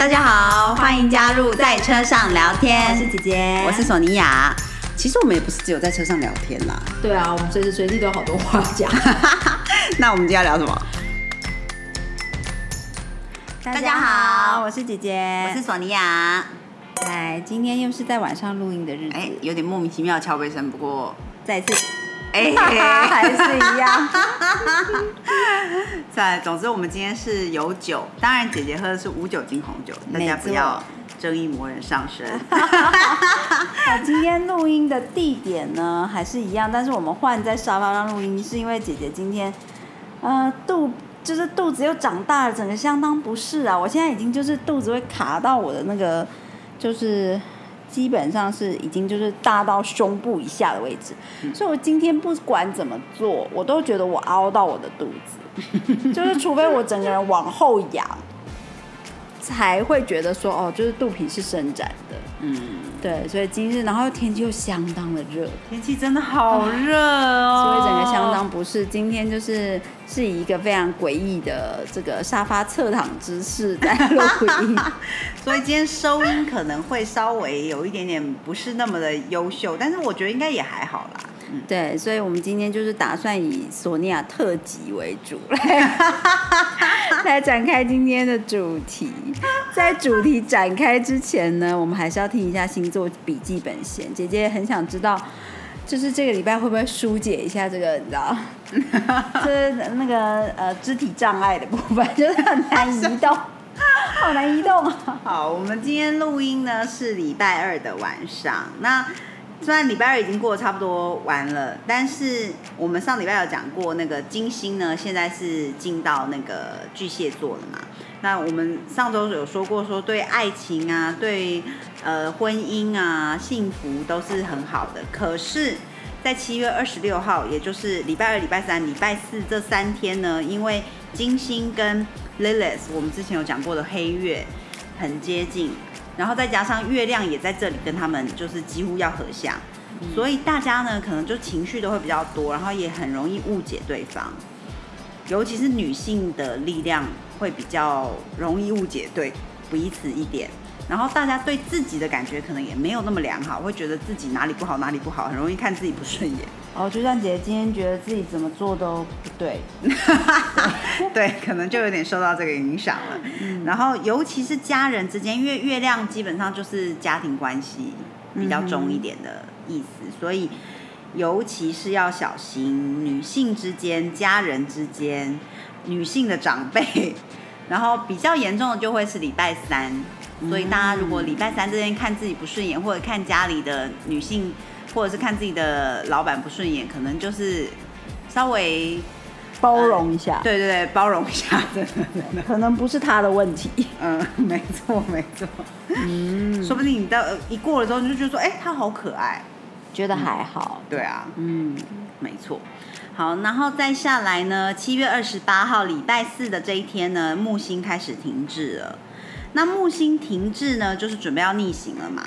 大家好，欢迎加入在车上聊天。我是姐姐，我是索尼娅。其实我们也不是只有在车上聊天啦。对啊，我们随时随地都有好多话讲。那我们今天要聊什么？大家好，我是姐姐，我是索尼娅。来，今天又是在晚上录音的日子，哎，有点莫名其妙的敲杯声，不过再次，哎，还是一样。在，总之我们今天是有酒，当然姐姐喝的是无酒精红酒，大家不要正义魔人上身。今天录音的地点呢还是一样，但是我们换在沙发上录音，是因为姐姐今天，呃，肚就是肚子又长大了，整个相当不适啊。我现在已经就是肚子会卡到我的那个，就是基本上是已经就是大到胸部以下的位置，所以我今天不管怎么做，我都觉得我凹到我的肚子，就是除非我整个人往后仰。才会觉得说哦，就是肚皮是伸展的，嗯，对，所以今日然后天气又相当的热，天气真的好热哦，所以整个相当不适。今天就是是以一个非常诡异的这个沙发侧躺姿势在录音，所以今天收音可能会稍微有一点点不是那么的优秀，但是我觉得应该也还好啦。对，所以我们今天就是打算以索尼娅特辑为主来 来展开今天的主题。在主题展开之前呢，我们还是要听一下星座笔记本先。姐姐很想知道，就是这个礼拜会不会疏解一下这个，你知道，就是那个呃肢体障碍的部分，就是很难移动，好难移动啊。好，我们今天录音呢是礼拜二的晚上，那。虽然礼拜二已经过得差不多完了，但是我们上礼拜有讲过，那个金星呢，现在是进到那个巨蟹座了嘛。那我们上周有说过，说对爱情啊，对呃婚姻啊，幸福都是很好的。可是，在七月二十六号，也就是礼拜二、礼拜三、礼拜四这三天呢，因为金星跟 Lilith，我们之前有讲过的黑月很接近。然后再加上月亮也在这里跟他们就是几乎要合相，所以大家呢可能就情绪都会比较多，然后也很容易误解对方，尤其是女性的力量会比较容易误解对彼此一点，然后大家对自己的感觉可能也没有那么良好，会觉得自己哪里不好哪里不好，很容易看自己不顺眼。哦，就像姐姐今天觉得自己怎么做都不对，对，可能就有点受到这个影响了。然后，尤其是家人之间，因为月亮基本上就是家庭关系比较重一点的意思，所以尤其是要小心女性之间、家人之间、女性的长辈。然后比较严重的就会是礼拜三，所以大家如果礼拜三这天看自己不顺眼，或者看家里的女性。或者是看自己的老板不顺眼，可能就是稍微包容一下。对对对，包容一下，真的真的。可能不是他的问题。嗯，没错没错。嗯，说不定你到一过了之后，你就觉得说，哎，他好可爱，觉得还好。对啊，嗯，没错。好，然后再下来呢，七月二十八号礼拜四的这一天呢，木星开始停滞了。那木星停滞呢，就是准备要逆行了嘛。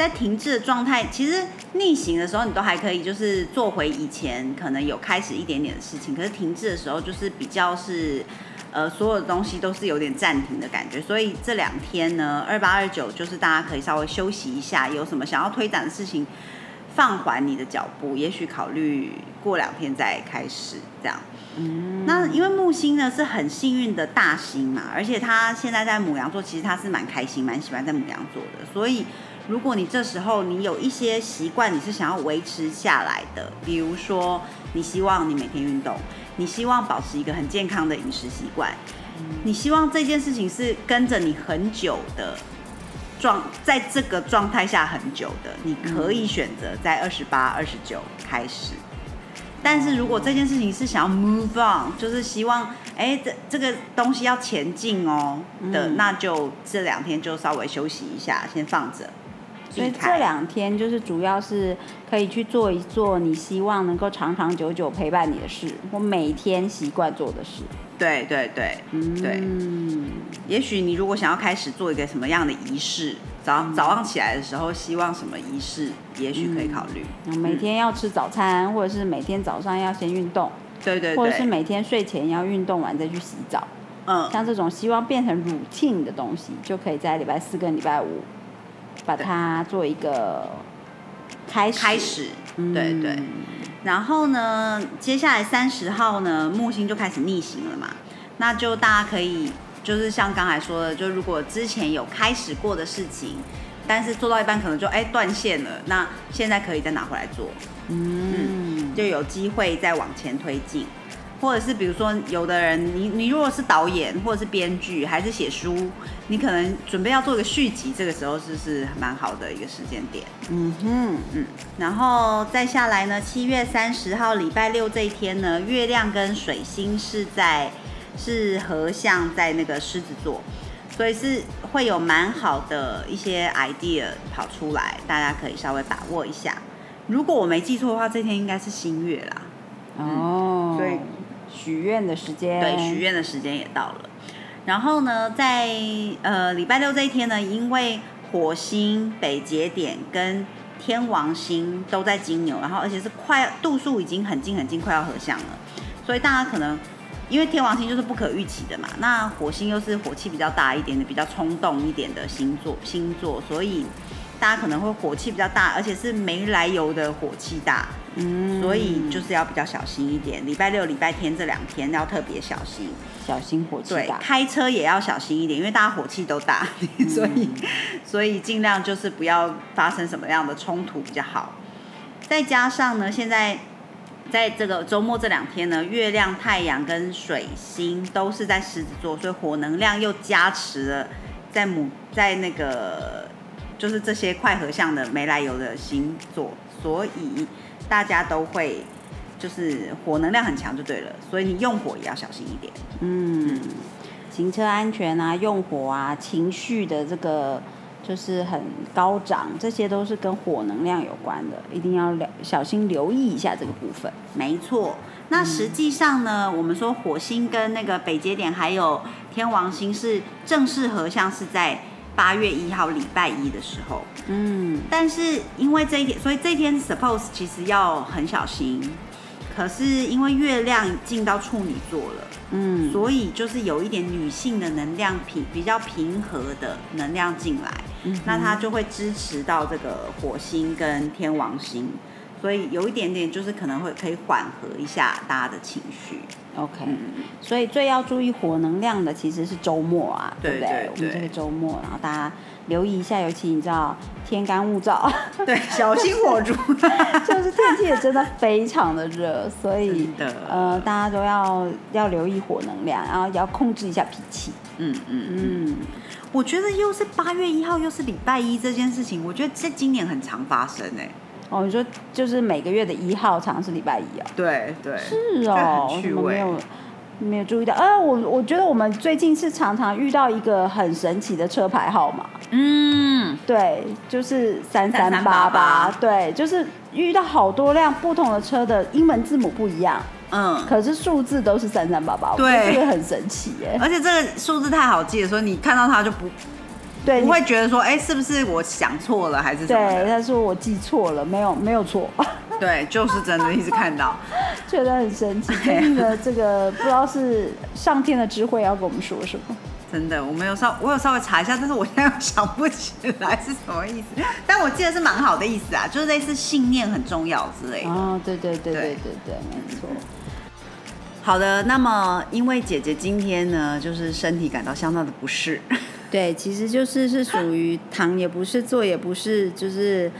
在停滞的状态，其实逆行的时候，你都还可以，就是做回以前可能有开始一点点的事情。可是停滞的时候，就是比较是，呃，所有的东西都是有点暂停的感觉。所以这两天呢，二八二九，就是大家可以稍微休息一下，有什么想要推展的事情，放缓你的脚步，也许考虑过两天再开始这样。嗯，那因为木星呢是很幸运的大星嘛，而且他现在在母羊座，其实他是蛮开心、蛮喜欢在母羊座的，所以。如果你这时候你有一些习惯，你是想要维持下来的，比如说你希望你每天运动，你希望保持一个很健康的饮食习惯，你希望这件事情是跟着你很久的状，在这个状态下很久的，你可以选择在二十八、二十九开始。但是如果这件事情是想要 move on，就是希望哎这这个东西要前进哦的，那就这两天就稍微休息一下，先放着。所以这两天就是主要是可以去做一做你希望能够长长久久陪伴你的事，或每天习惯做的事。对对对，嗯，对。也许你如果想要开始做一个什么样的仪式，早早上起来的时候希望什么仪式，也许可以考虑。每天要吃早餐，或者是每天早上要先运动。对对。或者是每天睡前要运动完再去洗澡。嗯像这种希望变成 routine 的东西，就可以在礼拜四跟礼拜五把它做一个开始。开始，嗯对对。然后呢，接下来三十号呢，木星就开始逆行了嘛，那就大家可以就是像刚才说的，就如果之前有开始过的事情，但是做到一半可能就哎断线了，那现在可以再拿回来做，嗯，就有机会再往前推进。或者是比如说，有的人你你如果是导演或者是编剧还是写书，你可能准备要做一个续集，这个时候是是蛮好的一个时间点。嗯哼，嗯，然后再下来呢，七月三十号礼拜六这一天呢，月亮跟水星是在是合相在那个狮子座，所以是会有蛮好的一些 idea 跑出来，大家可以稍微把握一下。如果我没记错的话，这天应该是新月啦，哦，所以许愿的时间，对，许愿的时间也到了。然后呢，在呃礼拜六这一天呢，因为火星北节点跟天王星都在金牛，然后而且是快度数已经很近很近，快要合相了，所以大家可能因为天王星就是不可预期的嘛，那火星又是火气比较大一点的、比较冲动一点的星座星座，所以大家可能会火气比较大，而且是没来由的火气大，嗯，所以就是要比较小心一点。礼拜六、礼拜天这两天要特别小心。小心火气对，大。开车也要小心一点，因为大家火气都大，所以所以尽量就是不要发生什么样的冲突比较好。再加上呢，现在在这个周末这两天呢，月亮、太阳跟水星都是在狮子座，所以火能量又加持了在母在那个就是这些快合相的没来由的星座，所以大家都会就是火能量很强就对了，所以你用火也要小心一点。嗯，行车安全啊，用火啊，情绪的这个就是很高涨，这些都是跟火能量有关的，一定要了小心留意一下这个部分。没错，那实际上呢，我们说火星跟那个北节点还有天王星是正式合相是在八月一号礼拜一的时候，嗯，但是因为这一天，所以这一天 suppose 其实要很小心。可是因为月亮进到处女座了，嗯，所以就是有一点女性的能量平比较平和的能量进来，嗯那它就会支持到这个火星跟天王星，所以有一点点就是可能会可以缓和一下大家的情绪。OK，、嗯，所以最要注意火能量的其实是周末啊，对不对？对我们这对。个周末，然后大家留意一下，尤其你知道天干物燥，对，小心火烛。就是天气也真的非常的热，所以呃，大家都要要留意火能量，然后也要控制一下脾气。嗯嗯嗯，嗯，我觉得又是八月一号，又是礼拜一这件事情，我觉得在今年很常发生哎、哦，你说就是每个月的一号常常是礼拜一哦？对对，是哦，很趣味我没有没有注意到？呃，我我觉得我们最近是常常遇到一个很神奇的车牌号码，嗯，对，就是三三八八，对，就是遇到好多辆不同的车的英文字母不一样，嗯，可是数字都是三三八八，对这个很神奇耶。而且这个数字太好记了，所以你看到它就不对，你不会觉得说，哎、是不是我想错了还是什么对，的？他说我记错了，没有没有错，对，就是真的一直看到。觉得很神奇。最近的这个不知道是上天的智慧要跟我们说什么。真的，我没有稍，我有稍微查一下，但是我现在又想不起来是什么意思。但我记得是蛮好的意思啊，就是类似信念很重要之类的。哦，对对对对对对对，没错。好的，那么因为姐姐今天呢，就是身体感到相当的不适，对，其实就是是属于躺也不是，坐也不是，就是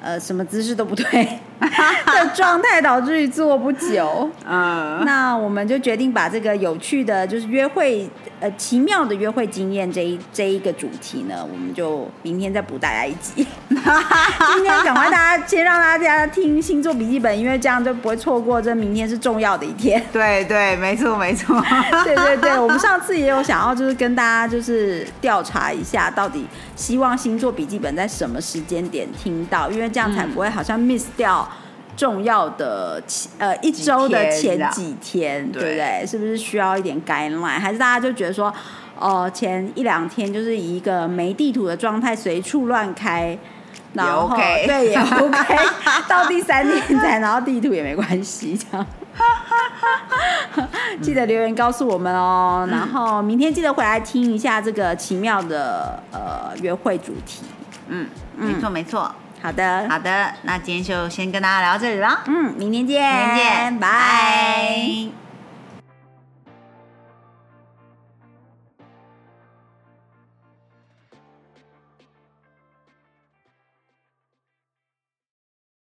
呃什么姿势都不对。的状态，导致于做不久。嗯，那我们就决定把这个有趣的，就是约会呃奇妙的约会经验这一这一个主题呢，我们就明天再补大家一集。今天赶快大家先让大家听星座笔记本，因为这样就不会错过这明天是重要的一天。对对，没错没错。对对对，我们上次也有想要就是跟大家就是调查一下，到底希望星座笔记本在什么时间点听到，因为这样才不会好像 miss 掉。重要的前呃一周的前几天，对对不对？是不是需要一点 guideline？还是大家就觉得说，哦、前一两天就是以一个没地图的状态随处乱开，然后 OK 对也 OK，到第三天才拿到地图也没关系，这样。记得留言告诉我们哦。然后明天记得回来听一下这个奇妙的呃约会主题。嗯，没错没错。好的，好的，那今天就先跟大家聊到这里了。嗯，明天见，明天见，拜。